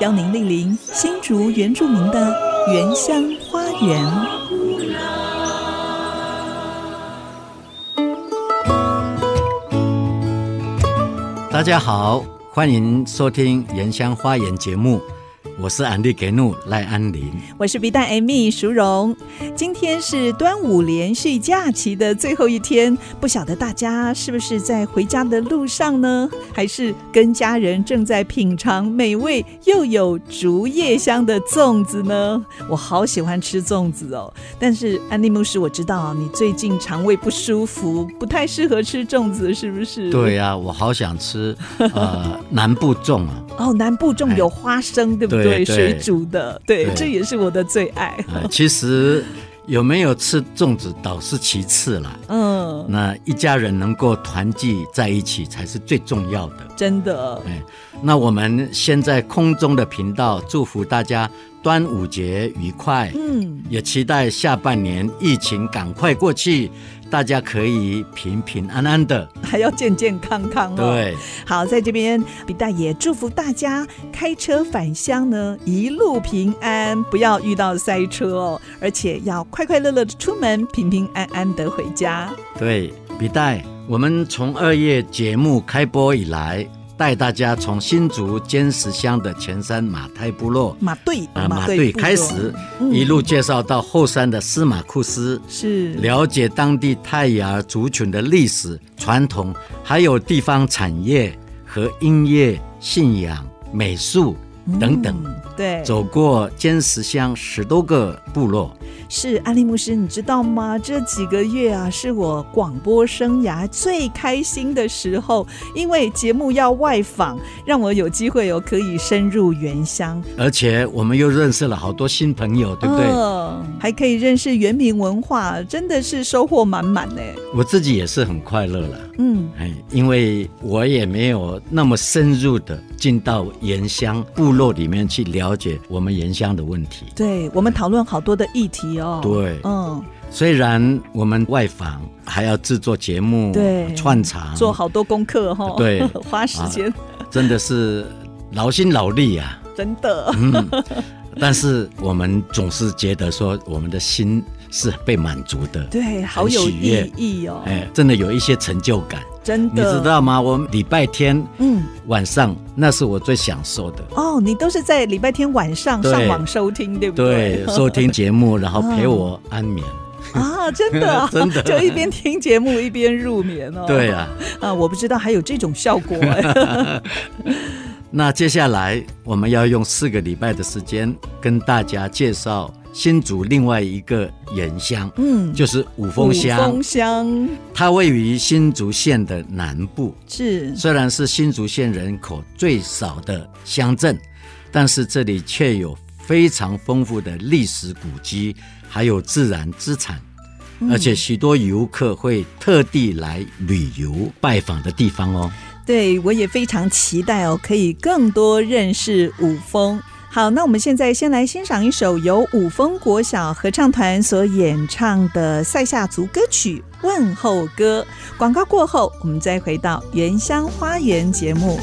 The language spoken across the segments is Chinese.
邀您莅临新竹原住民的原乡花园。大家好，欢迎收听《原乡花园》节目。我是安利给怒赖安林，我是 B 站 Amy 淑荣。今天是端午连续假期的最后一天，不晓得大家是不是在回家的路上呢？还是跟家人正在品尝美味又有竹叶香的粽子呢？我好喜欢吃粽子哦，但是安利牧师，我知道你最近肠胃不舒服，不太适合吃粽子，是不是？对呀、啊，我好想吃呃南部粽啊。哦，南部粽有花生，哎、对不对？对，水煮的，对，对，这也是我的最爱。其实有没有吃粽子倒是其次啦，嗯，那一家人能够团聚在一起才是最重要的，真的。哎，那我们先在空中的频道祝福大家端午节愉快，嗯，也期待下半年疫情赶快过去。大家可以平平安安的，还要健健康康哦。对，好，在这边，比大也祝福大家开车返乡呢，一路平安，不要遇到塞车哦，而且要快快乐乐的出门，平平安安的回家。对，比大，我们从二月节目开播以来。带大家从新竹尖石乡的前山马太部落马队啊马队开始，一路介绍到后山的司马库斯，是。了解当地泰雅族群的历史传统，还有地方产业和音乐、信仰、美术等等。嗯、对，走过尖石乡十多个部落。是安利牧师，你知道吗？这几个月啊，是我广播生涯最开心的时候，因为节目要外访，让我有机会有可以深入原乡，而且我们又认识了好多新朋友，对不对？嗯，还可以认识原民文化，真的是收获满满呢。我自己也是很快乐了，嗯，哎，因为我也没有那么深入的进到原乡部落里面去了解我们原乡的问题。对，我们讨论好多的议题哦。对，嗯，虽然我们外访还要制作节目，对，串场，做好多功课哈，对，花时间，啊，真的是劳心劳力啊，真的。嗯，但是我们总是觉得说，我们的心是被满足的，对，好有意义哦，哎，真的有一些成就感。真的，你知道吗？我礼拜天嗯晚上，那是我最享受的哦。你都是在礼拜天晚上上网收听，对不对？对，收听节目，然后陪我安眠啊！真的，真的，就一边听节目一边入眠哦。对啊，啊，我不知道还有这种效果。那接下来我们要用四个礼拜的时间跟大家介绍。新竹另外一个原乡，嗯，就是五峰乡。五峰乡，它位于新竹县的南部，是虽然是新竹县人口最少的乡镇，但是这里却有非常丰富的历史古迹，还有自然资产，嗯，而且许多游客会特地来旅游拜访的地方哦。对，我也非常期待哦，可以更多认识五峰。好，那我们现在先来欣赏一首由五峰国小合唱团所演唱的塞夏族歌曲《问候歌》。广告过后，我们再回到《原乡花园》节目。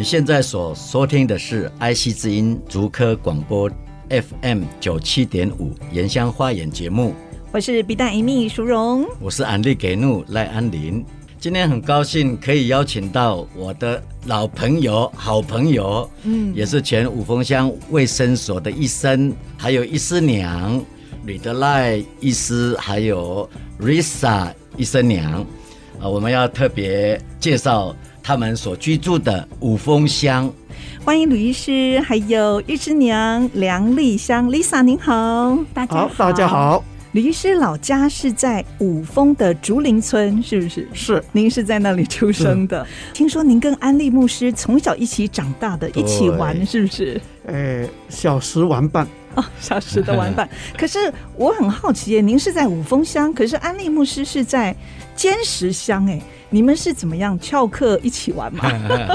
你现在所收听的是 IC 之音竹科广播 FM 九七点五原乡花园节目，我是 B 站 Amy 淑荣，我是安利给怒赖安林。今天很高兴可以邀请到我的老朋友、好朋友，嗯，也是前五峰乡卫生所的医生，还有医师娘吕德赖医师，还有 Risa 医生娘啊，我们要特别介绍。他们所居住的五峰乡。欢迎吕医师，还有玉芝娘梁丽香，Lisa 您好，大家好，好，大家好。吕医师老家是在五峰的竹林村，是不是？是，您是在那里出生的。听说您跟安利牧师从小一起长大的，一起玩，是不是？呃，小时玩伴哦，小时的玩伴。可是我很好奇耶，您是在五峰乡，可是安利牧师是在尖石乡，哎。你们是怎么样翘课一起玩吗？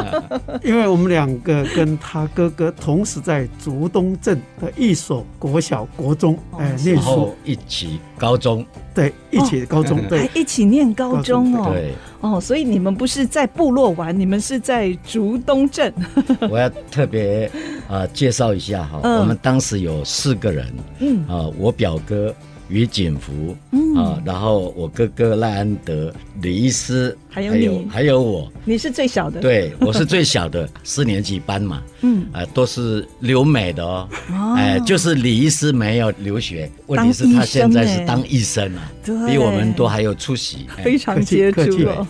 因为我们两个跟他哥哥同时在竹东镇的一所国小、国中哎念书，一起高中，对，一起高中，对，一起念高中哦，对，哦，所以你们不是在部落玩，你们是在竹东镇。我要特别啊介绍一下哈，我们当时有四个人，嗯啊，我表哥。于景福，嗯。啊，然后我哥哥赖安德、李医师，还有你，还有，还有我，你是最小的，对，我是最小的，四年级班嘛，嗯，啊、呃，都是留美的哦，哎、呃，就是李医师没有留学，问题是他现在是当医生啊，对，比我们都还有出息，非常杰出了。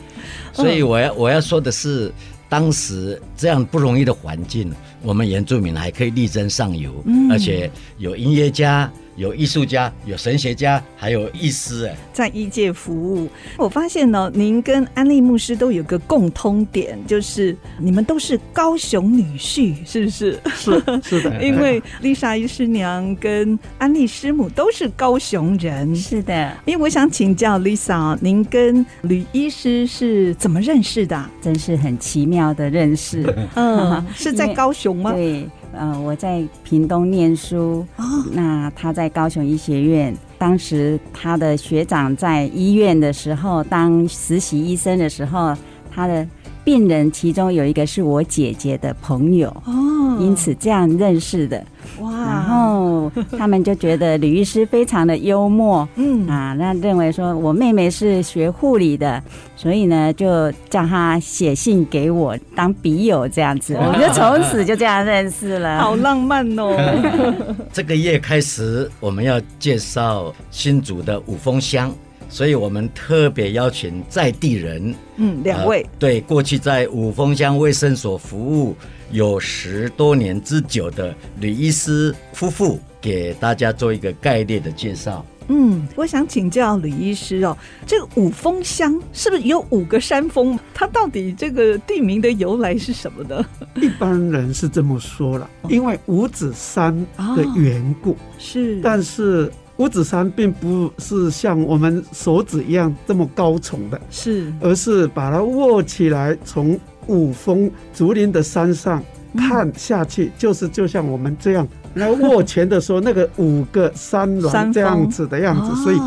所以我要我要说的是，当时这样不容易的环境，我们原住民还可以力争上游，嗯、而且有音乐家。有艺术家，有神学家，还有医师哎，在医界服务。我发现呢，您跟安利牧师都有个共通点，就是你们都是高雄女婿，是不是？是是的，因为丽莎医师娘跟安利师母都是高雄人。是的，因为我想请教 Lisa，，您跟吕医师是怎么认识的？真是很奇妙的认识。嗯，是在高雄吗？对。嗯、呃，我在屏东念书，哦、那他在高雄医学院。当时他的学长在医院的时候当实习医生的时候，他的病人其中有一个是我姐姐的朋友，哦，因此这样认识的。哇！然后他们就觉得吕医师非常的幽默，嗯。啊，那认为说我妹妹是学护理的，所以呢就叫她写信给我当笔友这样子，我们就从此就这样认识了，好浪漫哦。这个月开始我们要介绍新竹的五峰乡，所以我们特别邀请在地人，嗯，两位、呃，对，过去在五峰乡卫生所服务。有十多年之久的吕医师夫妇，给大家做一个概略的介绍。嗯，我想请教吕医师哦，这个五峰乡是不是有五个山峰？它到底这个地名的由来是什么呢？一般人是这么说了，因为五指山的缘故。哦、是，但是五指山并不是像我们手指一样这么高耸的，是，而是把它握起来从。五峰竹林的山上看下去，就是就像我们这样来握拳的时候，那个五个山峦这样子的样子，所以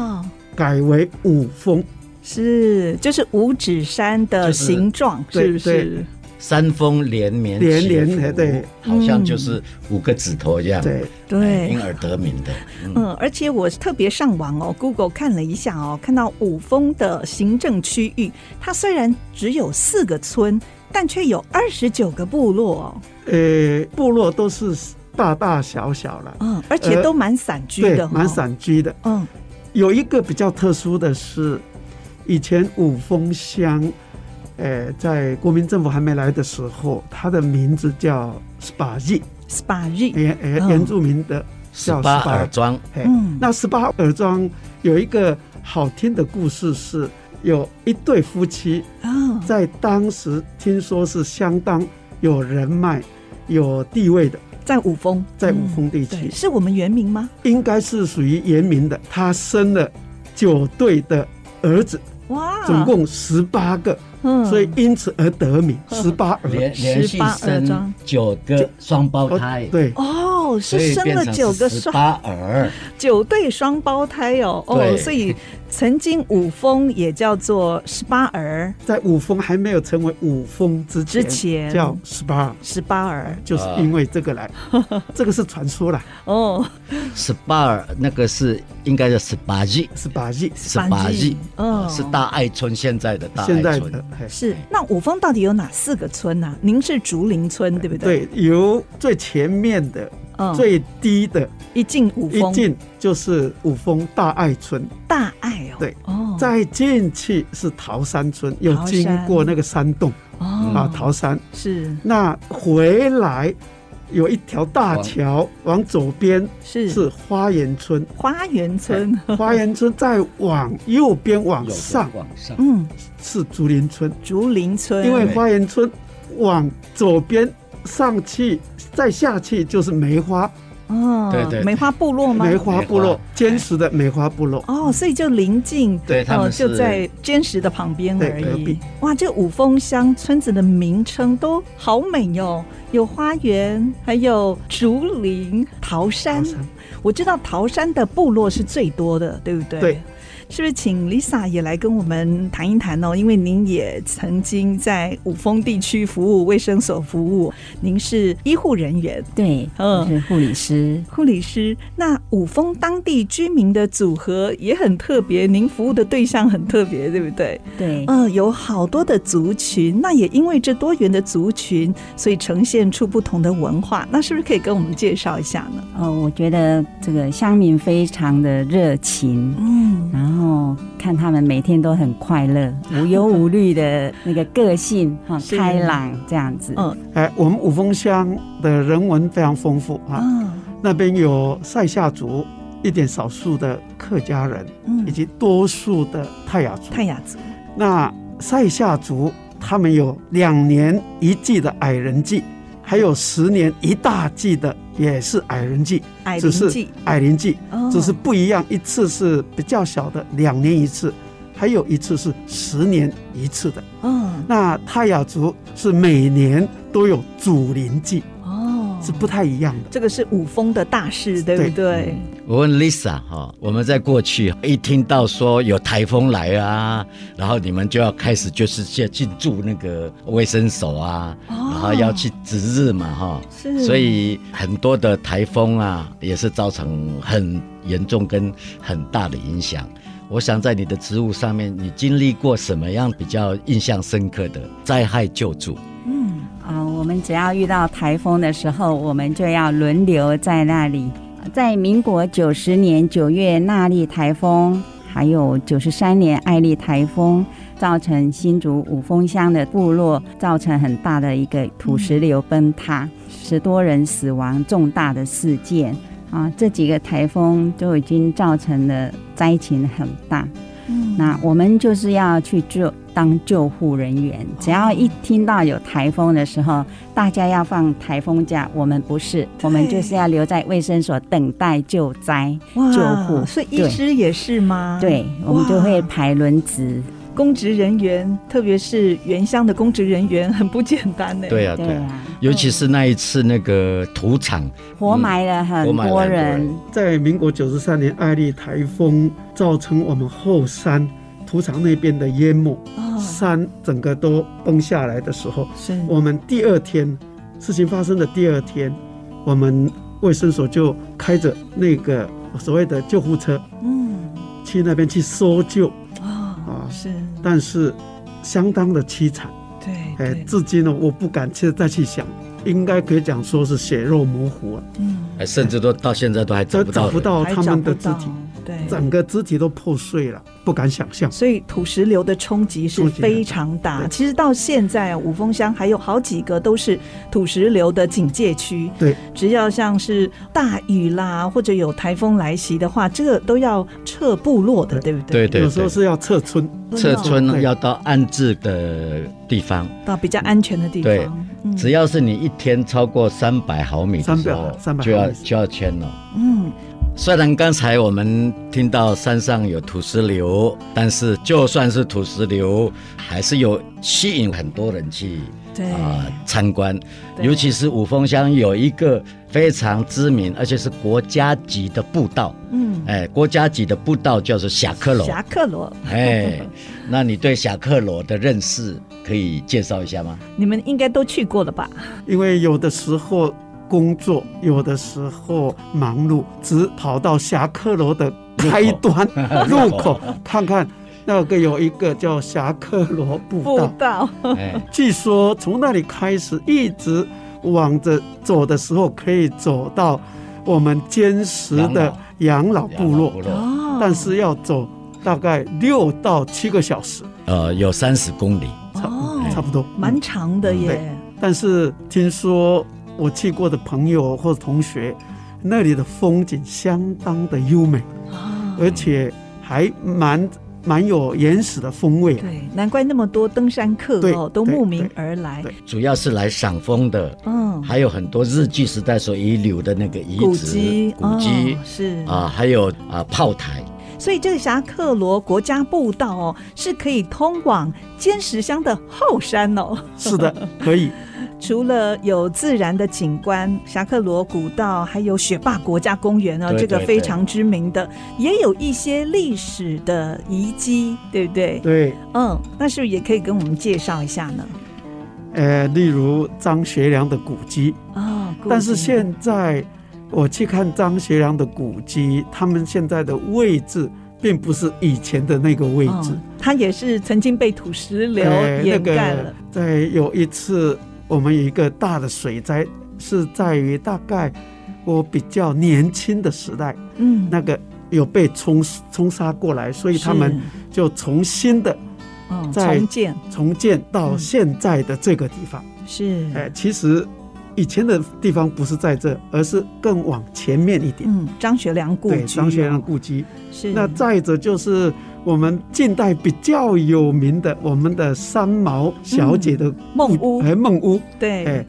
改为五峰，是就是五指山的形状，是不是？山峰连绵连连，对，好像就是五个指头一样，对。对，因而得名的。嗯，而且我特别上网哦，Google 看了一下哦，看到五峰的行政区域，它虽然只有四个村。但却有二十九个部落哦，呃，部落都是大大小小了，嗯，而且都蛮散居的，蛮散居的，嗯，有一个比较特殊的是，以前五峰乡，呃，在国民政府还没来的时候，他的名字叫十八日，十八日，原原原住民的十八耳庄，嗯，那十八耳庄有一个好听的故事是。有一对夫妻在当时听说是相当有人脉、有地位的，在五峰，在五峰地区，是我们原名吗？应该是属于原名的。他生了九对的儿子，哇，总共十八个，所以因此而得名十八儿，连连续生九个双胞胎，对，哦，是生了九个双八儿，九对双胞胎哦，哦，所以。曾经五峰也叫做十八儿，在五峰还没有成为五峰之前，之前。叫十八十八儿，就是因为这个来，这个是传说啦。哦，十八儿那个是应该叫十八日，十八日，十八日，嗯，是大爱村现在的大爱村。是。那五峰到底有哪四个村呢？您是竹林村对不对？对，有最前面的。最低的一进五峰，一进就是五峰大爱村，大爱哦，对哦，再进去是桃山村，又经过那个山洞，啊，桃山。是。那回来有一条大桥，往左边是。是花园村，花园村，花园村 再往右边往上，往上，嗯，是竹林村，竹林村。因为花园村往左边上去，再下去就是梅花。哦，对对，梅花部落吗？梅花部落，坚实的梅花部落。哦，所以就临近，对，他们就在坚实的旁边而已。哇，这五峰乡村子的名称都好美哟，有花园，还有竹林、桃山。我知道桃山的部落是最多的，对不对？对。是不是请 Lisa 也来跟我们谈一谈哦？因为您也曾经在五峰地区服务卫生所服务，您是医护人员，对，嗯，是护理师。护理师，那五峰当地居民的组合也很特别，您服务的对象很特别，对不对？对，嗯，有好多的族群，那也因为这多元的族群，所以呈现出不同的文化。那是不是可以跟我们介绍一下呢？哦，我觉得这个乡民非常的热情，嗯，然后。哦，看他们每天都很快乐，无忧无虑的那个个性哈，开朗这样子。嗯，哎，我们五峰乡的人文非常丰富啊。嗯，那边有塞夏族，一点少数的客家人，嗯，以及多数的泰雅族。泰雅族。那塞夏族他们有两年一季的矮人祭，还有十年一大季的。也是矮人季，只是矮人季，只是不一样。一次是比较小的，两年一次；还有一次是十年一次的。嗯，那泰雅族是每年都有祖灵祭。是不太一样的，这个是五峰的大事，对不对？我问 Lisa 哈，我们在过去一听到说有台风来啊，然后你们就要开始就是去进驻那个卫生所啊，然后要去值日嘛哈，所以很多的台风啊，也是造成很严重跟很大的影响。我想在你的职务上面，你经历过什么样比较印象深刻的灾害救助？我们只要遇到台风的时候，我们就要轮流在那里。在民国九十年九月那莉台风，还有九十三年艾丽台风，造成新竹五峰乡的部落造成很大的一个土石流崩塌，十多人死亡，重大的事件啊。这几个台风都已经造成了灾情很大。嗯，那我们就是要去救。当救护人员，只要一听到有台风的时候，大家要放台风假。我们不是，我们就是要留在卫生所等待救灾、救护。所以医师也是吗？对，我们就会排轮值。公职人员，特别是原乡的公职人员，很不简单呢。对啊，对啊，尤其是那一次那个土场活埋了很多人。在民国九十三年艾丽台风造成我们后山。土场那边的淹没，山整个都崩下来的时候，我们第二天事情发生的第二天，我们卫生所就开着那个所谓的救护车，嗯，去那边去搜救啊，是，但是相当的凄惨，对，哎，至今呢，我不敢去再去想，应该可以讲说是血肉模糊了，嗯，甚至都到现在都还找不到，找不到他们的肢体。对，整个肢体都破碎了，不敢想象。所以土石流的冲击是非常大。其实到现在啊，五峰乡还有好几个都是土石流的警戒区。对，只要像是大雨啦，或者有台风来袭的话，这个都要撤部落的，对不对？对对，有时候是要撤村，撤村要到安置的地方，到比较安全的地方。对，只要是你一天超过三百毫米的时候，就要就要迁了。嗯。虽然刚才我们听到山上有土石流，但是就算是土石流，还是有吸引很多人去啊参观。尤其是五峰乡有一个非常知名，而且是国家级的步道。嗯，哎，国家级的步道叫做侠客罗。侠客罗，哎，那你对侠客罗的认识可以介绍一下吗？你们应该都去过了吧？因为有的时候。工作有的时候忙碌，只跑到霞喀罗的开端入口看看，那个有一个叫霞喀罗步道。步道，据说从那里开始一直往着走的时候，可以走到我们坚实的养老。部落，但是要走大概六到七个小时，呃，有三十公里。哦，差不多，蛮长的耶。但是听说我去过的朋友或者同学，那里的风景相当的优美，而且还蛮。蛮有原始的风味，对，难怪那么多登山客哦都慕名而来，主要是来赏枫的，嗯，还有很多日据时代所遗留的那个遗址、古迹，是。啊，还有啊炮台，所以这个霞客罗国家步道哦，是可以通往尖石乡的后山哦，是的，可以。除了有自然的景观，侠客罗古道，还有雪霸国家公园哦，这个非常知名的，也有一些历史的遗迹，对不对？对，嗯，那是不是也可以跟我们介绍一下呢？呃，例如张学良的古迹啊，但是现在我去看张学良的古迹，他们现在的位置并不是以前的那个位置，他也是曾经被土石流掩盖了。在有一次。我们有一个大的水灾，是在于大概我比较年轻的时代，嗯，那个有被冲冲刷过来，所以他们就重新的再重建重建到现在的这个地方。是，哎，其实以前的地方不是在这，而是更往前面一点。嗯，张学良故居，张学良故居。是，那再者就是。我们近代比较有名的，我们的三毛小姐的梦屋，哎，梦屋，对，哎，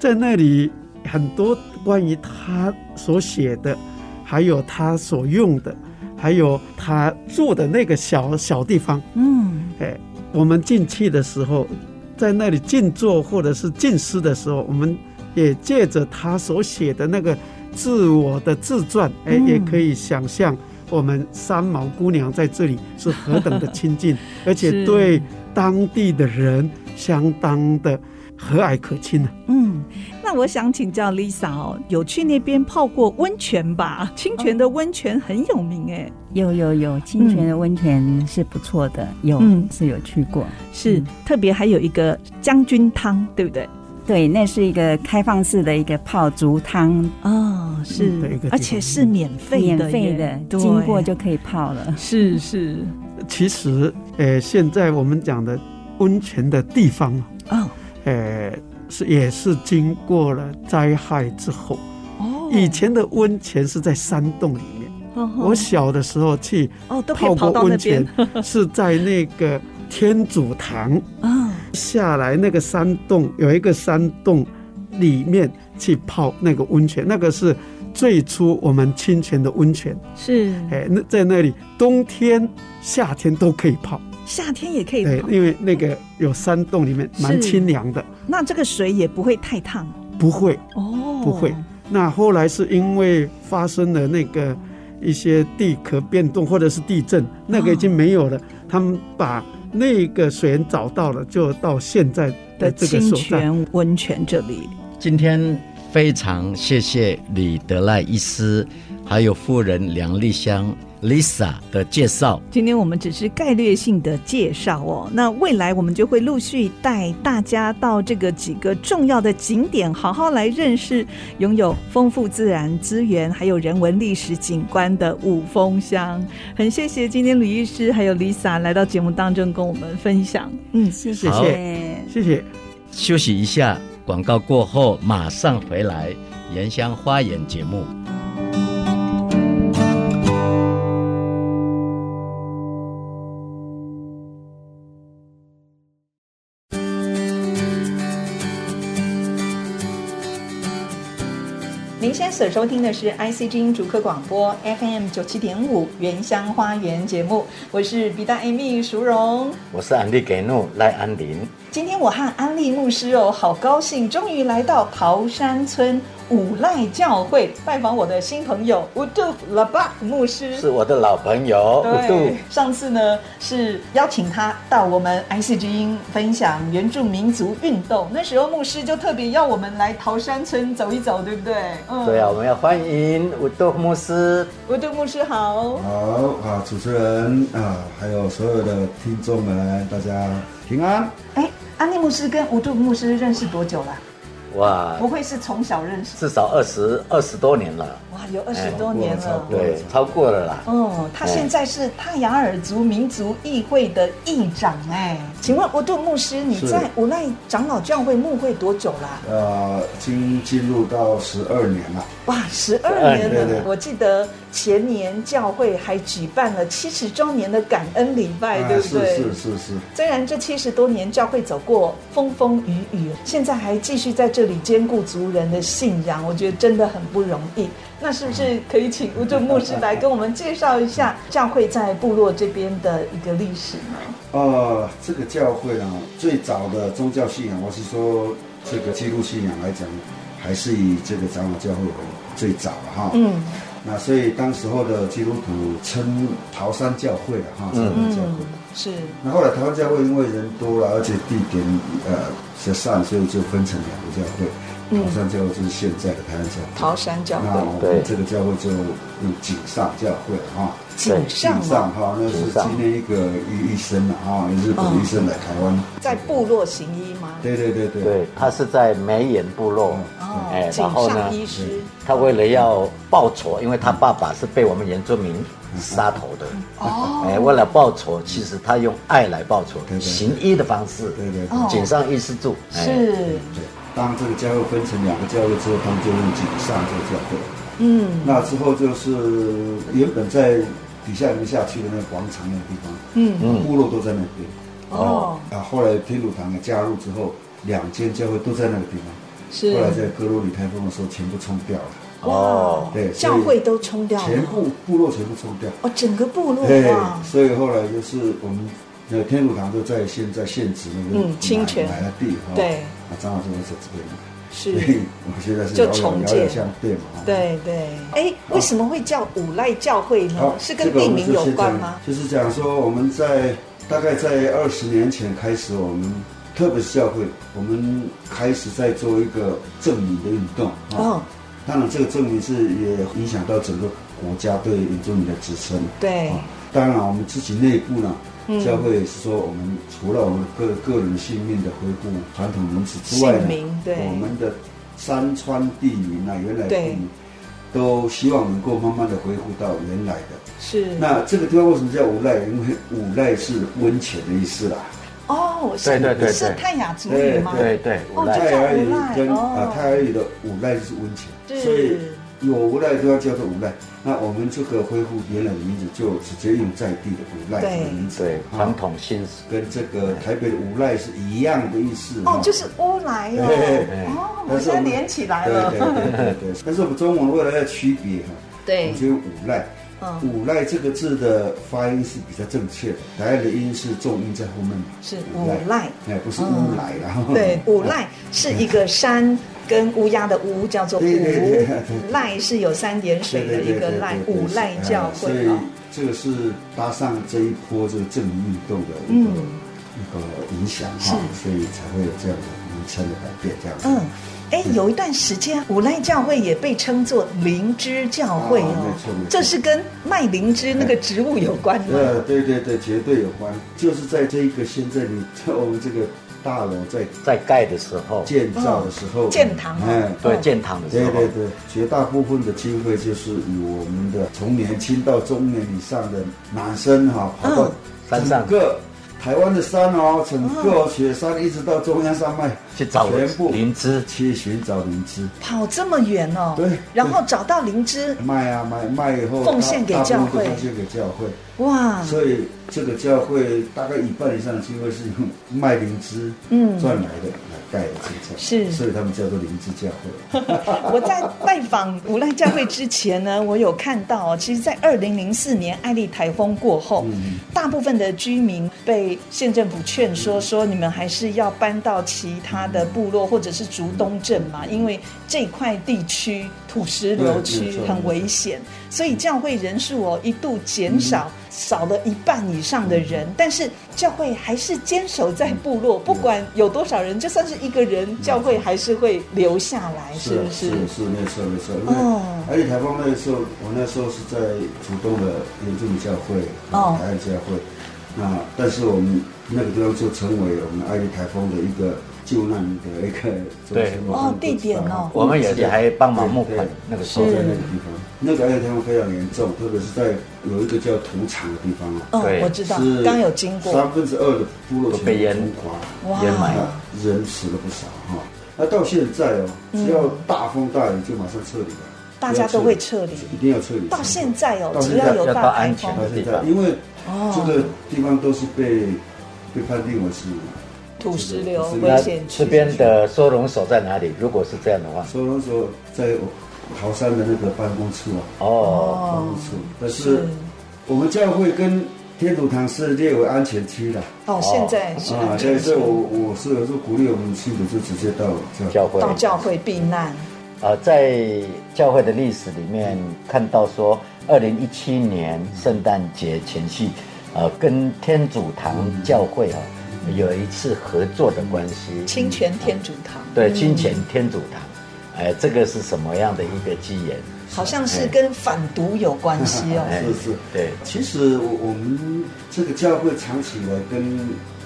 在那里很多关于她所写的，还有她所用的，还有她住的那个小小地方，嗯，哎，我们进去的时候，在那里静坐或者是静思的时候，我们也借着她所写的那个自我的自传，哎，也可以想象。我们三毛姑娘在这里是何等的亲近，而且对当地的人相当的和蔼可亲呢、啊。嗯，那我想请教 Lisa 哦，有去那边泡过温泉吧？清泉的温泉很有名哎。有有有，清泉的温泉是不错的，嗯、有是有去过，是、嗯、特别还有一个将军汤，对不对？对，那是一个开放式的一个泡足汤哦，是，而且是免费的，免费的，经过就可以泡了。是是，其实，呃，现在我们讲的温泉的地方哦，呃，是也是经过了灾害之后。哦。以前的温泉是在山洞里面，哦、我小的时候去哦，都泡过温泉，是在那个天主堂啊。哦下来那个山洞有一个山洞，里面去泡那个温泉，那个是最初我们清泉的温泉。是，哎，那在那里冬天、夏天都可以泡，夏天也可以泡。对，因为那个有山洞里面蛮清凉的。那这个水也不会太烫？不会哦，不会。那后来是因为发生了那个一些地壳变动或者是地震，那个已经没有了，哦、他们把。那个水源找到了，就到现在的这个清泉温泉这里。今天非常谢谢李德赖医师，还有夫人梁丽香。Lisa 的介绍，今天我们只是概略性的介绍哦。那未来我们就会陆续带大家到这个几个重要的景点，好好来认识拥有丰富自然资源还有人文历史景观的五峰乡。很谢谢今天吕医师还有 Lisa 来到节目当中跟我们分享。嗯，谢谢，谢谢。休息一下，广告过后马上回来。原乡花园节目。所收听的是 IC 之音竹科广播 FM 九七点五原乡花园节目，我是比大 Amy 淑荣，我是安利给怒赖安林。今天我和安利牧师哦，好高兴，终于来到桃山村。五赖教会拜访我的新朋友乌杜拉巴牧师，是我的老朋友乌杜。上次呢是邀请他到我们 IC 之音分享原住民族运动，那时候牧师就特别要我们来桃山村走一走，对不对？嗯，对啊，我们要欢迎乌杜牧师。乌杜牧师好，好啊，主持人啊，还有所有的听众们，大家平安。哎，安利牧师跟乌杜牧师认识多久了？哇，不会是从小认识？至少二十二十多年了。哇，有二十多年了，对，超过了啦。哦，他现在是泰雅尔族民族议会的议长哎。请问吴杜牧师，你在无奈长老教会牧会多久啦？呃，已经进入到十二年了。哇，十二年了！我记得前年教会还举办了七十周年的感恩礼拜，对不对？是是是是。虽然这七十多年教会走过风风雨雨，现在还继续在这里兼顾族人的信仰，我觉得真的很不容易。那是不是可以请吴正牧师来跟我们介绍一下教会在部落这边的一个历史呢？呃，这个教会啊，最早的宗教信仰，我是说这个基督信仰来讲，还是以这个长老教会为最早哈。嗯。那所以当时候的基督徒称桃山教会了哈，桃山教会。是。那后来台湾教会因为人多了，而且地点呃较散，所以就分成两个教会。桃山教会就是现在的台湾教会。桃山教会。那我们这个教会就用井上教会哈。井上上哈，那是今天一个医医生了哈，日本医生来台湾。在部落行医吗？对对对对。对，他是在梅岩部落。哦。哎，然后呢，他为了要报仇，因为他爸爸是被我们原住民杀头的。哦。哎，为了报仇，其实他用爱来报仇，行医的方式。对对。井上医师住。是。对。当这个教会分成两个教会之后，他们就用井上这个教会。嗯，那之后就是原本在底下人下去的那个广场那个地方，嗯嗯，部落都在那边。哦，啊，后来天主堂也加入之后，两间教会都在那个地方。是。后来在哥罗里台风的时候，全部冲掉了。哦，对，教会都冲掉了，全部部落全部冲掉。哦，整个部落。对，所以后来就是我们那天主堂就在现在现址那个嗯清泉买了地哈。对。啊，张老师在这边嘛，是，我现在是就重建像店嘛，对对。哎，为什么会叫五赖教会呢？是跟地名有关吗？就是讲说，我们在大概在二十年前开始，我们特别是教会，我们开始在做一个正名的运动啊。当然，这个证明是也影响到整个国家对原住民的支撑。对，当然我们自己内部呢。教会是说，我们除了我们个个人性命的恢复传统名词之外呢，我们的山川地名啊，原来地名都希望能够慢慢的恢复到原来的。是。那这个地方为什么叫五赖？因为五赖是温泉的意思啦。哦，对对对，是泰雅族语吗？对对，泰雅语跟啊泰雅语的五赖是温泉，所以。有无赖都要叫做无赖，那我们这个恢复原来的名字，就直接用在地的无赖这个名字。对，传统姓氏跟这个台北的无赖是一样的意思。哦，就是乌来哦。哦，我现在连起来了。对对对对对。但是我们中文为了要区别哈，对，就无赖。嗯，五赖这个字的发音是比较正确的，台湾的音是重音在后面。是五赖，哎，不是乌来，然后。对，五赖是一个山。跟乌鸦的乌叫做五 赖，是有三点水的一个赖，五赖教会。所以这个是搭上这一波这个正名运动的一个一个影响哈，所以才会有这样的名称的改变这样子。嗯，哎，有一段时间五赖教会也被称作灵芝教会哦，没错没错，这是跟卖灵芝那个植物有关吗？呃，对对对，绝对有关，就是在这一个现在你我们这个。大楼在在盖的时候，建造的时候，建堂，嗯，对，建堂的时候，对对对，绝大部分的经费就是以我们的从年轻到中年以上的男生哈，跑到山上。各台湾的山哦，整个雪山一直到中央山脉去找全部灵芝，去寻找灵芝，跑这么远哦，对，然后找到灵芝，卖啊卖，卖以后奉献给教会，奉献给教会，哇，所以。这个教会大概一半以上的机会是用卖灵芝嗯。赚来的。来是，所以他们叫做灵芝教会。我在拜访无赖教会之前呢，我有看到，其实，在二零零四年爱丽台风过后，嗯、大部分的居民被县政府劝说，说你们还是要搬到其他的部落或者是竹东镇嘛，因为这块地区土石流区很危险，所以教会人数哦一度减少。嗯。少了一半以上的人，但是教会还是坚守在部落，不管有多少人，就算是一个人，教会还是会留下来，是不是？是是没错没错。因为爱丽台风那个时候，我那时候是在竹东的原住民教会，哦，台湾教会。那但是我们那个地方就成为我们爱丽台风的一个救难的一个对。哦地点哦，我们也也还帮忙募款，那个时候。在那个地方，那个地方非常严重，特别是在有一个叫土场的地方哦。哦，我知道，刚有经过，三分之二的部落被淹垮，淹埋，人死了不少哈。那到现在哦，只要大风大雨就马上撤离了，大家都会撤离，一定要撤离。到现在哦，只要有大安全的地方，因为这个地方都是被被判定为是。土石流危险区。这边的收容所在哪里？如果是这样的话，收容所在桃山的那个办公处啊。哦，办公处。但是我们教会跟天主堂是列为安全区的。哦，现在是。啊，所以我我是有时候鼓励我们信徒就直接到教会，到教会避难。呃，在教会的历史里面看到说，二零一七年圣诞节前夕，呃，跟天主堂教会啊。有一次合作的关系，清泉天主堂。对，清泉天主堂，哎，这个是什么样的一个机缘？好像是跟反毒有关系哦。是是，对。其实我我们这个教会长期来跟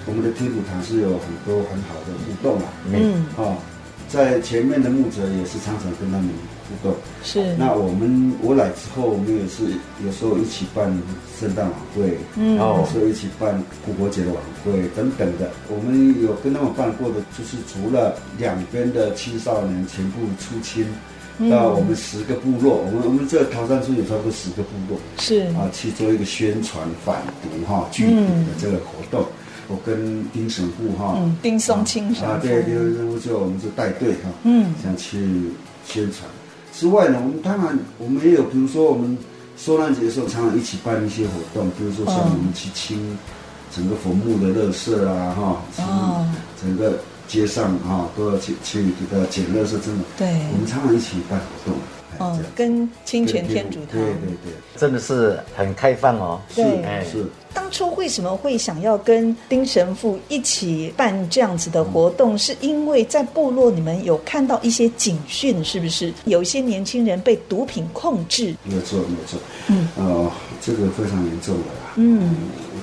我们的天主堂是有很多很好的互动啊。嗯。啊，在前面的牧者也是常常跟他们。是，那我们我来之后，我们也是有时候一起办圣诞晚会，嗯，然后有时候一起办复活节的晚会等等的。我们有跟他们办过的，就是除了两边的青少年全部出清，到我们十个部落，我们我们这桃山村有差不多十个部落，是啊，去做一个宣传反毒哈拒毒的这个活动。我跟丁神父哈，丁松青神父，啊，对，丁神父就我们就带队哈，嗯，想去宣传。之外呢，我们当然我们也有，比如说我们受难节的时候，常常一起办一些活动，比如说像我们去清整个坟墓的垃圾啊，哈，哦，整个街上哈都要去去给他捡垃圾，真的，对，我们常常一起办活动。哦，跟清泉天主堂，对对对，真的是很开放哦。是，是。当初为什么会想要跟丁神父一起办这样子的活动？是因为在部落你们有看到一些警讯，是不是？有一些年轻人被毒品控制。没有错，没有错。嗯，呃，这个非常严重的啦。嗯，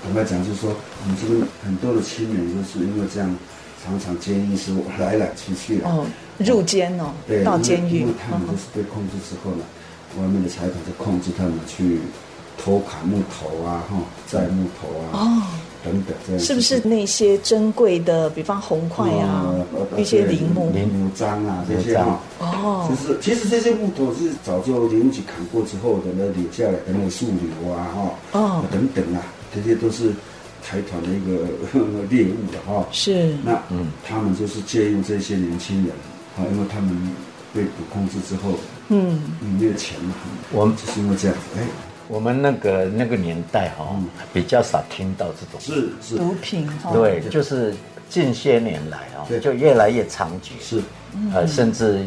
坦白讲，就是说，我们这边很多的青年就是因为这样，常常监狱是来来去去哦，入监哦，对，到监狱，因为他们都是被控制之后呢，外面的财团就控制他们去。偷砍木头啊，哈，摘木头啊，哦，等等，这样是不是那些珍贵的，比方红块啊，一些林木、林木章啊这些啊，哦，就是其实这些木头是早就林木局砍过之后的那留下来的那个树瘤啊，哈，哦，等等啊，这些都是财团的一个 猎物的哈。是，那嗯，他们就是借用这些年轻人啊，因为他们被捕控制之后，嗯，没有钱嘛，我们就是因为这样子，哎。我们那个那个年代哈，比较少听到这种。是是。毒品哈，对，就是近些年来啊，就越来越猖獗，是，呃，甚至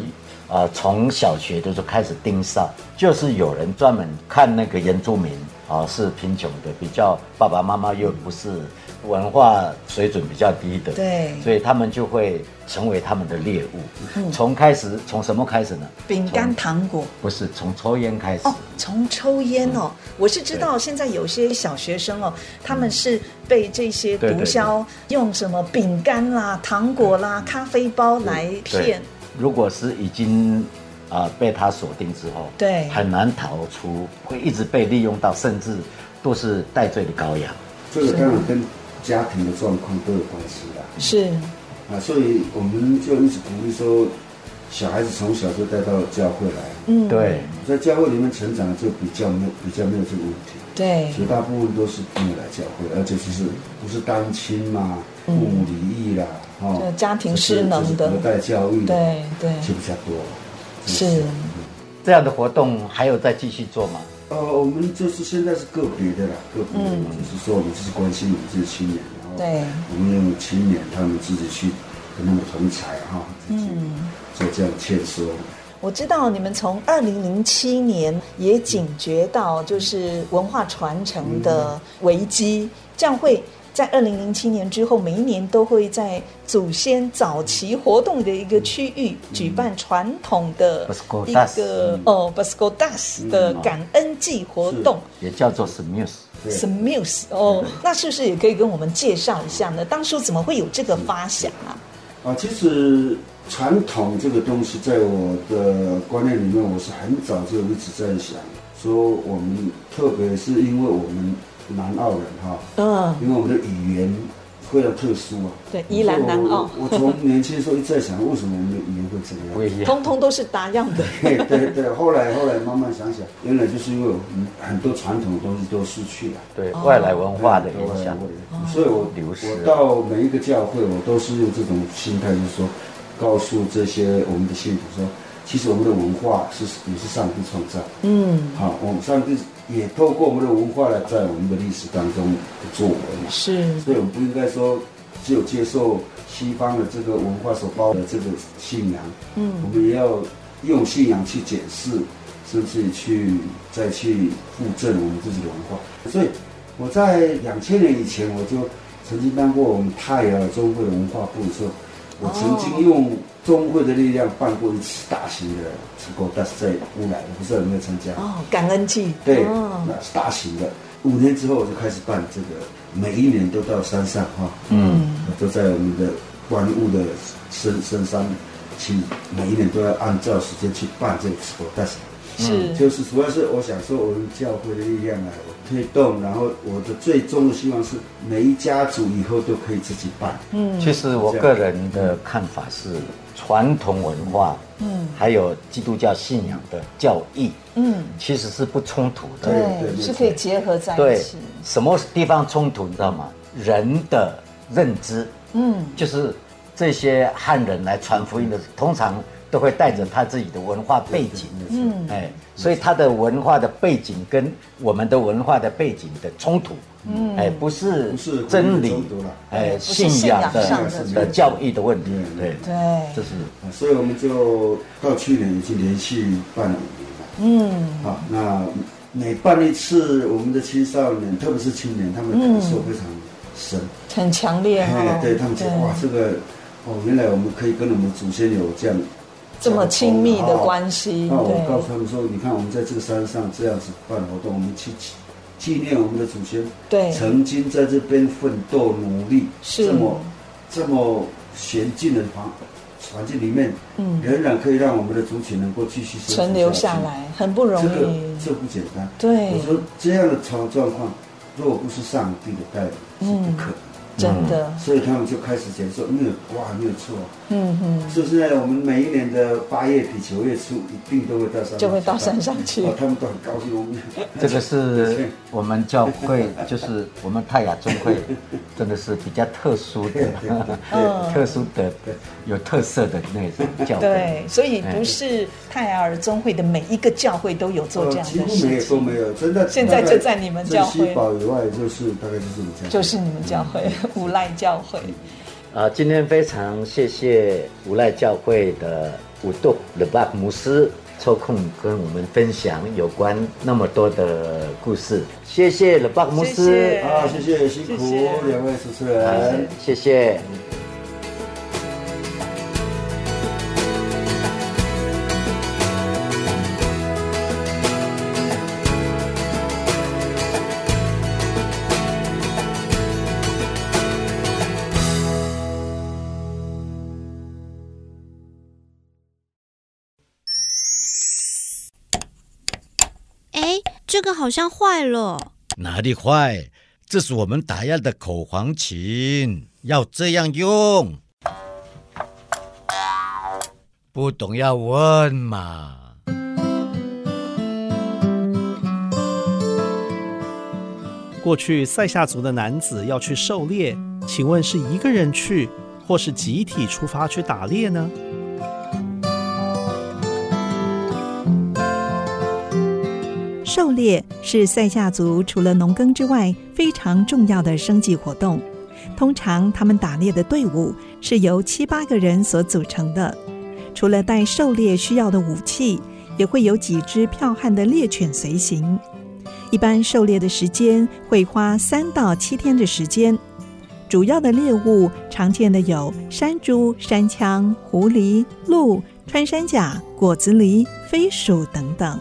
啊，从小学的时候开始盯上，就是有人专门看那个原住民啊，是贫穷的，比较爸爸妈妈又不是。文化水准比较低的，对，所以他们就会成为他们的猎物。嗯，从开始，从什么开始呢？饼干、糖果？不是，从抽烟开始。哦，从抽烟哦，我是知道现在有些小学生哦，他们是被这些毒枭用什么饼干啦、糖果啦、咖啡包来骗。如果是已经啊被他锁定之后，对，很难逃出，会一直被利用到，甚至都是戴罪的羔羊。这个当然跟。家庭的状况都有关系的，是。啊，所以我们就一直鼓励说，小孩子从小就带到教会来，嗯，对，在教会里面成长就比较没有比较没有这个问题，对，绝大部分都是朋友来教会，而且其实不是单亲嘛，父母离异啦，哦，家庭失能的，隔代教育，对对，就比较多，是这样的活动还有再继续做吗？呃，我们就是现在是个别的啦，个别的，嗯、就是说我们就是关心我们这些青年，然后对，我们用青年他们自己去跟他们同才哈，嗯，做这样劝说。我知道你们从二零零七年也警觉到就是文化传承的危机，这样会。在二零零七年之后，每一年都会在祖先早期活动的一个区域举办传统的一个哦，Bascodas 的感恩祭活动，也叫做 Smuse，Smuse 哦，那是不是也可以跟我们介绍一下呢？当初怎么会有这个发想啊？啊，其实传统这个东西，在我的观念里面，我是很早就一直在想，说我们特别是因为我们南澳人哈，嗯，因为我们的语言。非常特殊啊！对，宜兰南澳。我从年轻的时候一直在想，为什么我们的语言会这样？不一样。通通都是打样的。对对对，后来后来慢慢想想，原来就是因为我们很多传统的东西都失去了，对外来文化的影响，所以我流失。我到每一个教会，我都是用这种心态，就是说，告诉这些我们的信徒说，其实我们的文化是也是上帝创造。嗯。好，我们上帝。也透过我们的文化来在我们的历史当中作为嘛，是，所以我们不应该说只有接受西方的这个文化所包的这个信仰，嗯，我们也要用信仰去检视，甚至去再去附赠我们自己的文化。所以我在两千年以前，我就曾经当过我们泰雅中国的文化部的时候。我曾经用中会的力量办过一次大型的吃播，但是在乌来，我不知道有没有参加。哦，感恩祭。对，那是大型的。五年之后，我就开始办这个，每一年都到山上哈，嗯，都在我们的观雾的深深山去，每一年都要按照时间去办这个吃播，但是。是，就是主要是我想说，我们教会的力量来推动，然后我的最终的希望是每一家族以后都可以自己办。嗯，其实我个人的看法是，传统文化，嗯，还有基督教信仰的教义，嗯，其实是不冲突的，对，对，是可以结合在一起。对，什么地方冲突，你知道吗？人的认知，嗯，就是这些汉人来传福音的，通常。都会带着他自己的文化背景，嗯，哎，所以他的文化的背景跟我们的文化的背景的冲突，嗯，哎，不是不是真理，哎，信仰的的教义的问题，对对，这是，所以我们就到去年已经连续办了五年了，嗯，好，那每办一次，我们的青少年，特别是青年，他们感受非常深，很强烈哎，对他们觉得哇，这个哦，原来我们可以跟我们祖先有这样。这么亲密的关系，那我告诉他们说：“你看，我们在这个山上这样子办活动，我们去纪念我们的祖先，对，曾经在这边奋斗努力，是。这么这么险峻的环环境里面，嗯，仍然可以让我们的族群能够继续存留下来，很不容易，这个这不简单。对，我说这样的状状况，若不是上帝的带领，是不可能。”真的，所以他们就开始讲说，没有哇，没有错，嗯哼，所以现在我们每一年的八月底九月初，一定都会到山，就会到山上去，他们都很高兴。我们这个是我们教会，就是我们泰雅中会，真的是比较特殊的，特殊的、有特色的那种教会。对，所以不是泰雅尔中会的每一个教会都有做这样的事情，几乎没有，都没有，真的。现在就在你们教会。西堡以外，就是大概就是你们教会，就是你们教会。无赖教会，啊，今天非常谢谢无赖教会的伍杜勒巴克牧师抽空跟我们分享有关那么多的故事，谢谢勒巴克牧师，谢谢。啊，谢谢辛苦两位主持人，谢谢。这个好像坏了，哪里坏？这是我们打样的口簧琴，要这样用。不懂要问嘛。过去塞夏族的男子要去狩猎，请问是一个人去，或是集体出发去打猎呢？狩猎是塞夏族除了农耕之外非常重要的生计活动。通常，他们打猎的队伍是由七八个人所组成的。除了带狩猎需要的武器，也会有几只剽悍的猎犬随行。一般狩猎的时间会花三到七天的时间。主要的猎物常见的有山猪、山羌、狐狸、鹿、穿山甲、果子狸、飞鼠等等。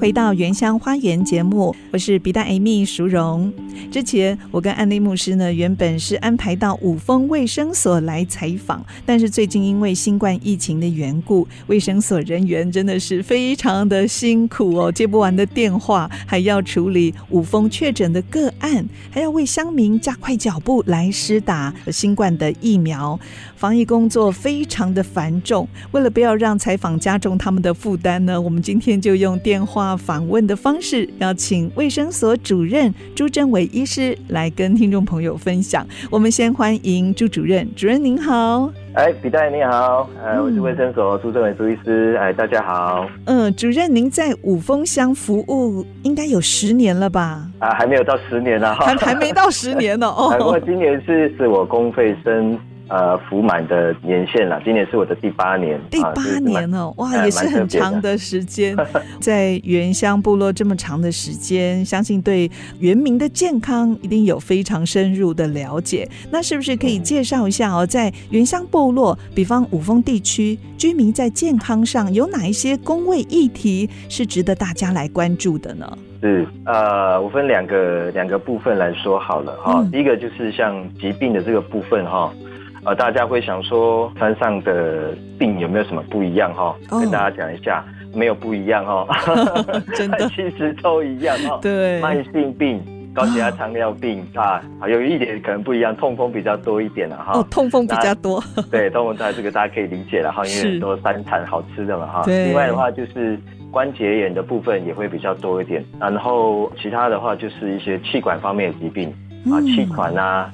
回到原乡花园节目，我是比大 Amy 淑荣。之前我跟安利牧师呢，原本是安排到五峰卫生所来采访，但是最近因为新冠疫情的缘故，卫生所人员真的是非常的辛苦哦，接不完的电话，还要处理五峰确诊的个案，还要为乡民加快脚步来施打新冠的疫苗，防疫工作非常的繁重。为了不要让采访加重他们的负担呢，我们今天就用电话访问的方式，邀请卫生所主任朱振伟医师来跟听众朋友分享。我们先欢迎朱主任，主任您好。哎，比大你好，呃，我是卫生所朱贞伟朱医师，哎，大家好。嗯，主任您在五峰乡服务应该有十年了吧？啊，还没有到十年呢，还还没到十年呢。哦，不过今年是是我公费生。呃，服满的年限了，今年是我的第八年。第八年哦，哇，也是很长的时间，在原乡部落这么长的时间，相信对原民的健康一定有非常深入的了解。那是不是可以介绍一下哦，在原乡部落，比方五峰地区居民在健康上有哪一些公卫议题是值得大家来关注的呢？是，呃，我分两个两个部分来说好了哈。嗯、第一个就是像疾病的这个部分哈。呃，大家会想说山上的病有没有什么不一样哈？哦、跟大家讲一下，没有不一样哈，真的，其实都一样哈。对，慢性病、高血压、糖尿病啊，有一点可能不一样，痛风比较多一点了哈。哦，痛风比较多。对，痛风它这个大家可以理解了哈，因为很多山产好吃的嘛哈。对。另外的话就是关节炎的部分也会比较多一点，然后其他的话就是一些气管方面的疾病啊，气管啊。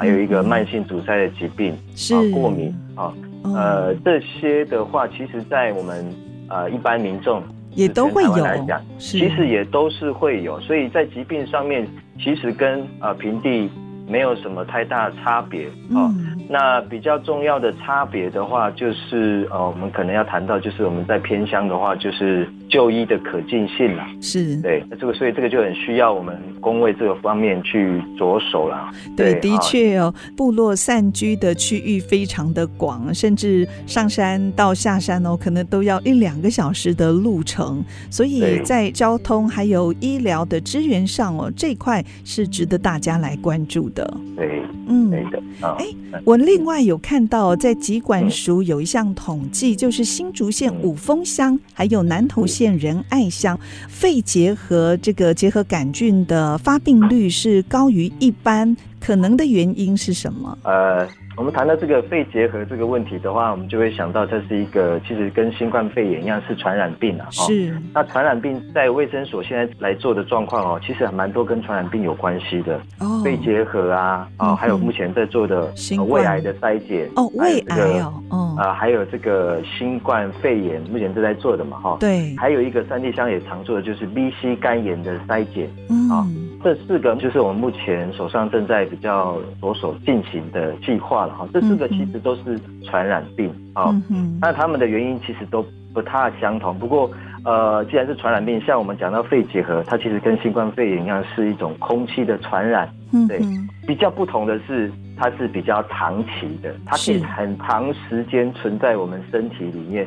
还有一个慢性阻塞的疾病，是。啊，过敏啊，呃，这些的话，其实，在我们呃一般民众也都会有来讲，其实也都是会有，所以在疾病上面，其实跟呃平地没有什么太大的差别啊。嗯那比较重要的差别的话，就是呃，我们可能要谈到，就是我们在偏乡的话，就是就医的可进性啦。是，对，那这个所以这个就很需要我们工位这个方面去着手啦。对，对的确哦，部落散居的区域非常的广，甚至上山到下山哦，可能都要一两个小时的路程，所以在交通还有医疗的资源上哦，这块是值得大家来关注的。对，嗯，对的。哎，我。另外有看到，在疾管署有一项统计，就是新竹县五峰乡还有南投县仁爱乡肺结核这个结核杆菌的发病率是高于一般，可能的原因是什么？呃。我们谈到这个肺结核这个问题的话，我们就会想到这是一个其实跟新冠肺炎一样是传染病啊。是。那传染病在卫生所现在来做的状况哦，其实还蛮多跟传染病有关系的。哦。肺结核啊，啊，还有目前在做的胃癌的筛检。哦，胃癌哦。哦。啊，还有这个新冠肺炎目前正在做的嘛，哈。对。还有一个三地乡也常做的就是 B、C 肝炎的筛检。嗯。啊这四个就是我们目前手上正在比较着手进行的计划了哈。这四个其实都是传染病啊，那他们的原因其实都不太相同。不过，呃，既然是传染病，像我们讲到肺结核，它其实跟新冠肺炎一样是一种空气的传染。对，嗯、对比较不同的是，它是比较长期的，它可以很长时间存在我们身体里面。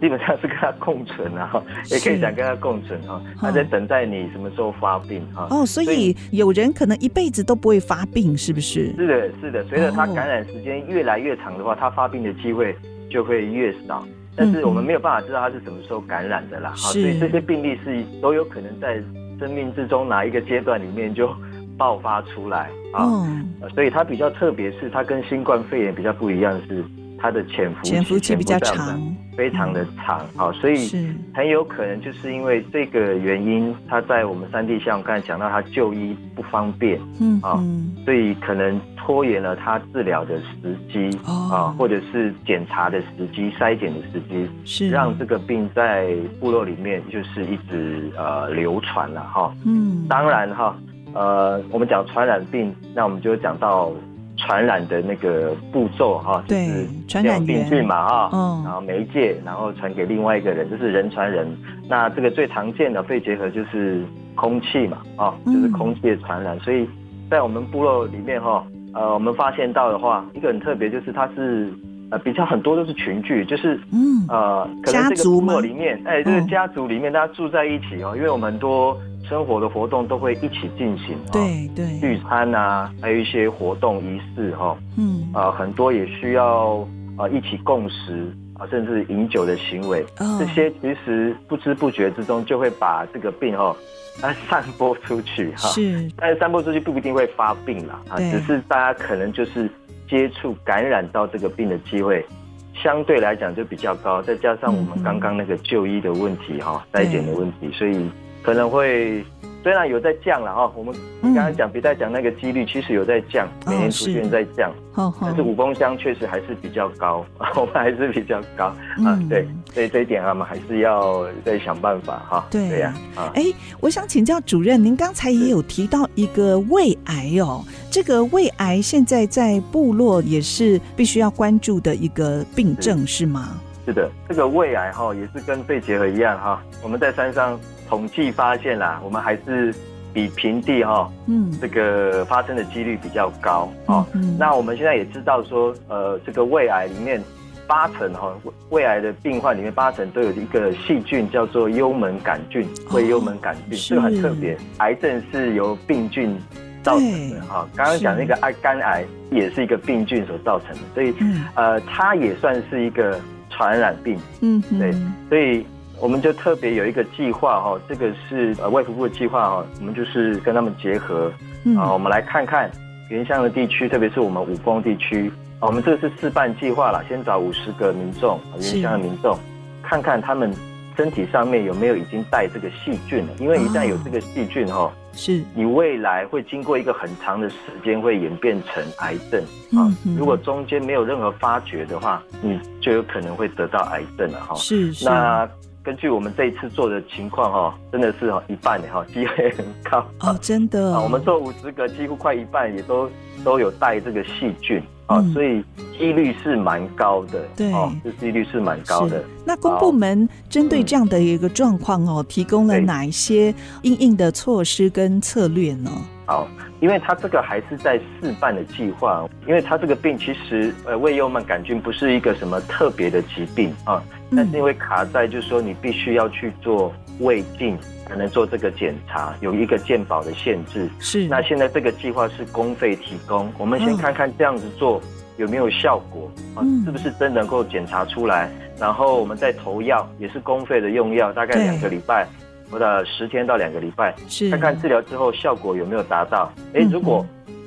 基本上是跟它共存啊，也可以讲跟它共存哈。它在等待你什么时候发病哈。哦，所以有人可能一辈子都不会发病，是不是？是的，是的。随着它感染时间越来越长的话，它发病的机会就会越少。但是我们没有办法知道他是什么时候感染的啦。好，所以这些病例是都有可能在生命之中哪一个阶段里面就爆发出来啊。所以它比较特别，是它跟新冠肺炎比较不一样是。它的潜伏期，潜伏期比较长，非常的长，好，所以很有可能就是因为这个原因，它在我们三地乡，我刚才讲到它就医不方便，嗯啊，所以可能拖延了它治疗的时机，啊，或者是检查的时机、筛检的时机，是。让这个病在部落里面就是一直呃流传了哈，嗯，当然哈，呃，我们讲传染病，那我们就讲到。传染的那个步骤哈，就是传染病菌嘛哈，嗯，然后媒介，然后传给另外一个人，就是人传人。那这个最常见的肺结核就是空气嘛，啊，就是空气的传染。所以在我们部落里面哈，呃，我们发现到的话，一个很特别就是它是呃比较很多都是群聚，就是嗯。呃可能这个部落里面，哎，这个家族里面大家住在一起哦，因为我们很多生活的活动都会一起进行，对对，聚餐啊，还有一些活动仪式哈，嗯。啊、呃、很多也需要啊、呃、一起共食啊，甚至饮酒的行为，哦、这些其实不知不觉之中就会把这个病哈。它散播出去哈，是，但是散播出去不一定会发病啦，啊，只是大家可能就是接触感染到这个病的机会，相对来讲就比较高，再加上我们刚刚那个就医的问题哈，筛检的问题，所以可能会。虽然有在降了哈，我们刚刚讲别再讲那个几率其实有在降，嗯、每年出现在降，哦、但是五峰乡确实还是比较高，我们还是比较高啊、嗯，对，所以这一点我们还是要再想办法哈。对呀，啊，哎、欸，我想请教主任，您刚才也有提到一个胃癌哦，这个胃癌现在在部落也是必须要关注的一个病症是吗？是的，这个胃癌哈也是跟肺结核一样哈，我们在山上。统计发现啦，我们还是比平地哈，嗯，这个发生的几率比较高哦。嗯，那我们现在也知道说，呃，这个胃癌里面八成哈，胃癌的病患里面八成都有一个细菌叫做幽门杆菌，胃幽门杆菌，这个很特别。癌症是由病菌造成的哈，刚刚讲那个癌肝癌也是一个病菌所造成的，所以呃，它也算是一个传染病。嗯，对，所以。我们就特别有一个计划哈，这个是呃外服部的计划哈，我们就是跟他们结合啊，我们来看看原乡的地区，特别是我们五峰地区啊，我们这个是试办计划啦，先找五十个民众，原乡的民众，看看他们身体上面有没有已经带这个细菌了，因为一旦有这个细菌哈，是。你未来会经过一个很长的时间会演变成癌症啊，如果中间没有任何发觉的话，你就有可能会得到癌症了哈。是是。那根据我们这一次做的情况哈，真的是一半的哈，机会很高哦，真的啊。我们做五十个，几乎快一半也都都有带这个细菌啊，所以几率是蛮高的。对，这几率是蛮高的。那公部门针对这样的一个状况哦，提供了哪一些因应的措施跟策略呢？好，因为它这个还是在试办的计划，因为它这个病其实呃胃幽门杆菌不是一个什么特别的疾病啊，但是因为卡在就是说你必须要去做胃镜才能做这个检查，有一个健保的限制。是，那现在这个计划是公费提供，我们先看看这样子做有没有效果啊，是不是真能够检查出来，然后我们再投药，也是公费的用药，大概两个礼拜。或者十天到两个礼拜，是。看看治疗之后效果有没有达到。哎、欸，如果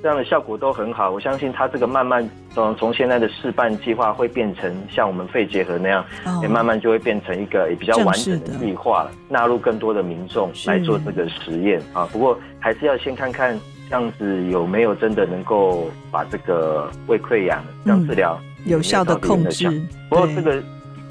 这样的效果都很好，我相信它这个慢慢从从现在的试办计划会变成像我们肺结核那样，也、哦、慢慢就会变成一个也比较完整的计划，纳入更多的民众来做这个实验啊。不过还是要先看看这样子有没有真的能够把这个胃溃疡这样治疗有效的控制。不过这个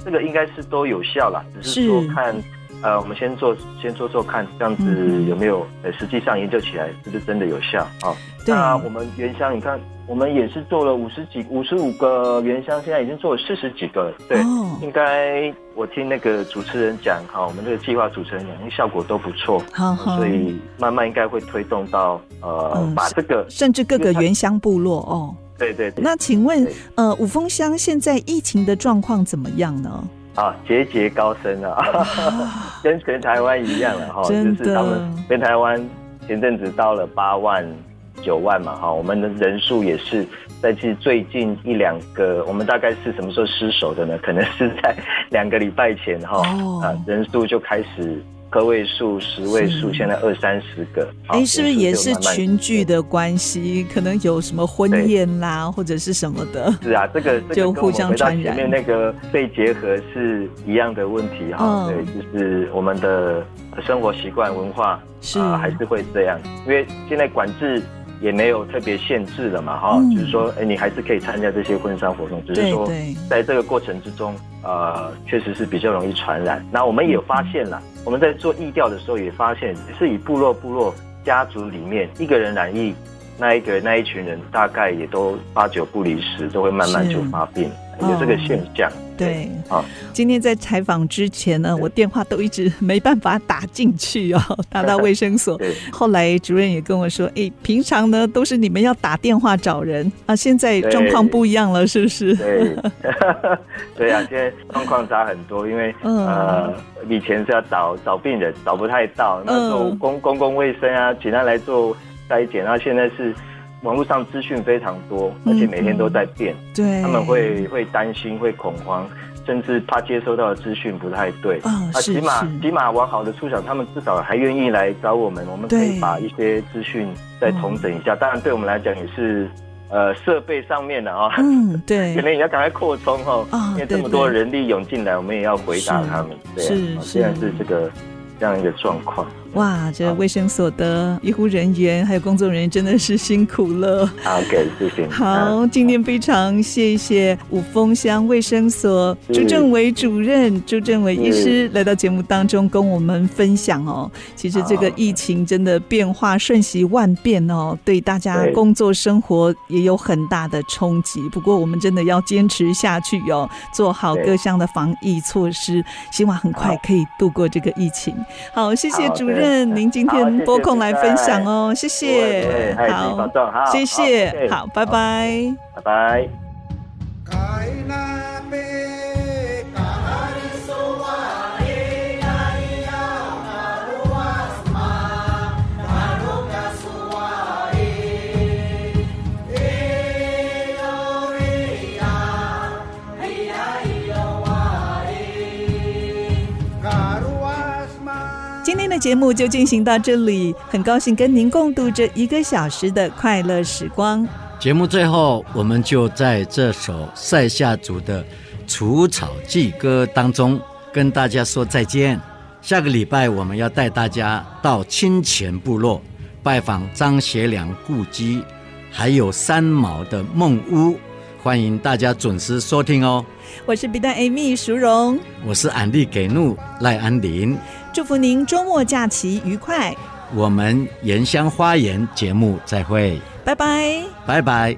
这个应该是都有效啦，只是说看。呃，我们先做，先做做看，这样子有没有？呃，实际上研究起来是不是真的有效啊？对。那我们原乡，你看，我们也是做了五十几、五十五个原乡，现在已经做了四十几个了。对，哦、应该我听那个主持人讲，哈，我们这个计划主持人讲，效果都不错，好好，所以慢慢应该会推动到呃、嗯，把这个甚至各个原乡部落哦。对对对。那请问，呃，五峰乡现在疫情的状况怎么样呢？啊，节节高升了，啊、跟全台湾一样了哈，就是他们全台湾前阵子到了八万九万嘛哈，我们的人数也是在其实最近一两个，我们大概是什么时候失守的呢？可能是在两个礼拜前哈，啊，人数就开始。个位数、十位数，现在二三十个。哎、欸，是不是也是群聚的关系？可能有什么婚宴啦，或者是什么的？是啊，这个就互相传染。前面那个肺结合是一样的问题哈、嗯。对，就是我们的生活习惯、文化是、呃、还是会这样，因为现在管制。也没有特别限制了嘛，哈、嗯，就是说，哎，你还是可以参加这些婚丧活动，只是说，在这个过程之中，呃，确实是比较容易传染。那我们也有发现了、嗯，我们在做疫调的时候也发现，是以部落部落家族里面一个人染疫，那一个那一群人大概也都八九不离十，都会慢慢就发病。有这个现象。对，好，今天在采访之前呢，我电话都一直没办法打进去哦，打到卫生所。后来主任也跟我说，哎，平常呢都是你们要打电话找人啊，现在状况不一样了，是不是？对，对啊，现在状况差很多，因为呃，以前是要找找病人，找不太到，那时候公公共卫生啊，请他来做筛检，然后现在是。网络上资讯非常多，而且每天都在变，嗯、对，他们会会担心、会恐慌，甚至怕接收到的资讯不太对。啊、哦，起码起码往好的处想，他们至少还愿意来找我们，我们可以把一些资讯再重整一下。当然，对我们来讲也是呃设备上面的啊，嗯，对，可能也要赶快扩充哈，哦、因为这么多人力涌进来，我们也要回答他们。是，对啊、是，现在是这个这样一个状况。哇，这卫生所的医护人员还有工作人员真的是辛苦了。好，OK，谢谢。好，今天非常谢谢五峰乡卫生所朱政委主任、朱政委医师来到节目当中跟我们分享哦。其实这个疫情真的变化瞬息万变哦，对大家工作生活也有很大的冲击。不过我们真的要坚持下去哦，做好各项的防疫措施，希望很快可以度过这个疫情。好，谢谢主任。您今天拨空来分享哦，谢谢，好，谢谢，好，拜拜，拜拜。节目就进行到这里，很高兴跟您共度这一个小时的快乐时光。节目最后，我们就在这首塞夏族的除草祭歌当中跟大家说再见。下个礼拜我们要带大家到清前部落拜访张学良故居，还有三毛的梦屋，欢迎大家准时收听哦。我是 B 站 Amy 淑荣，我是安利给怒赖安林。祝福您周末假期愉快！我们原乡花园节目再会，拜拜，拜拜。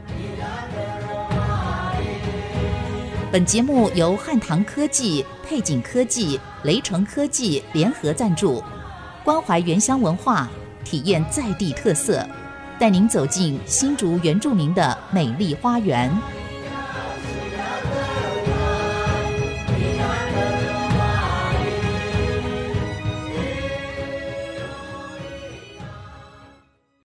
本节目由汉唐科技、配景科技、雷诚科技联合赞助，关怀原乡文化，体验在地特色，带您走进新竹原住民的美丽花园。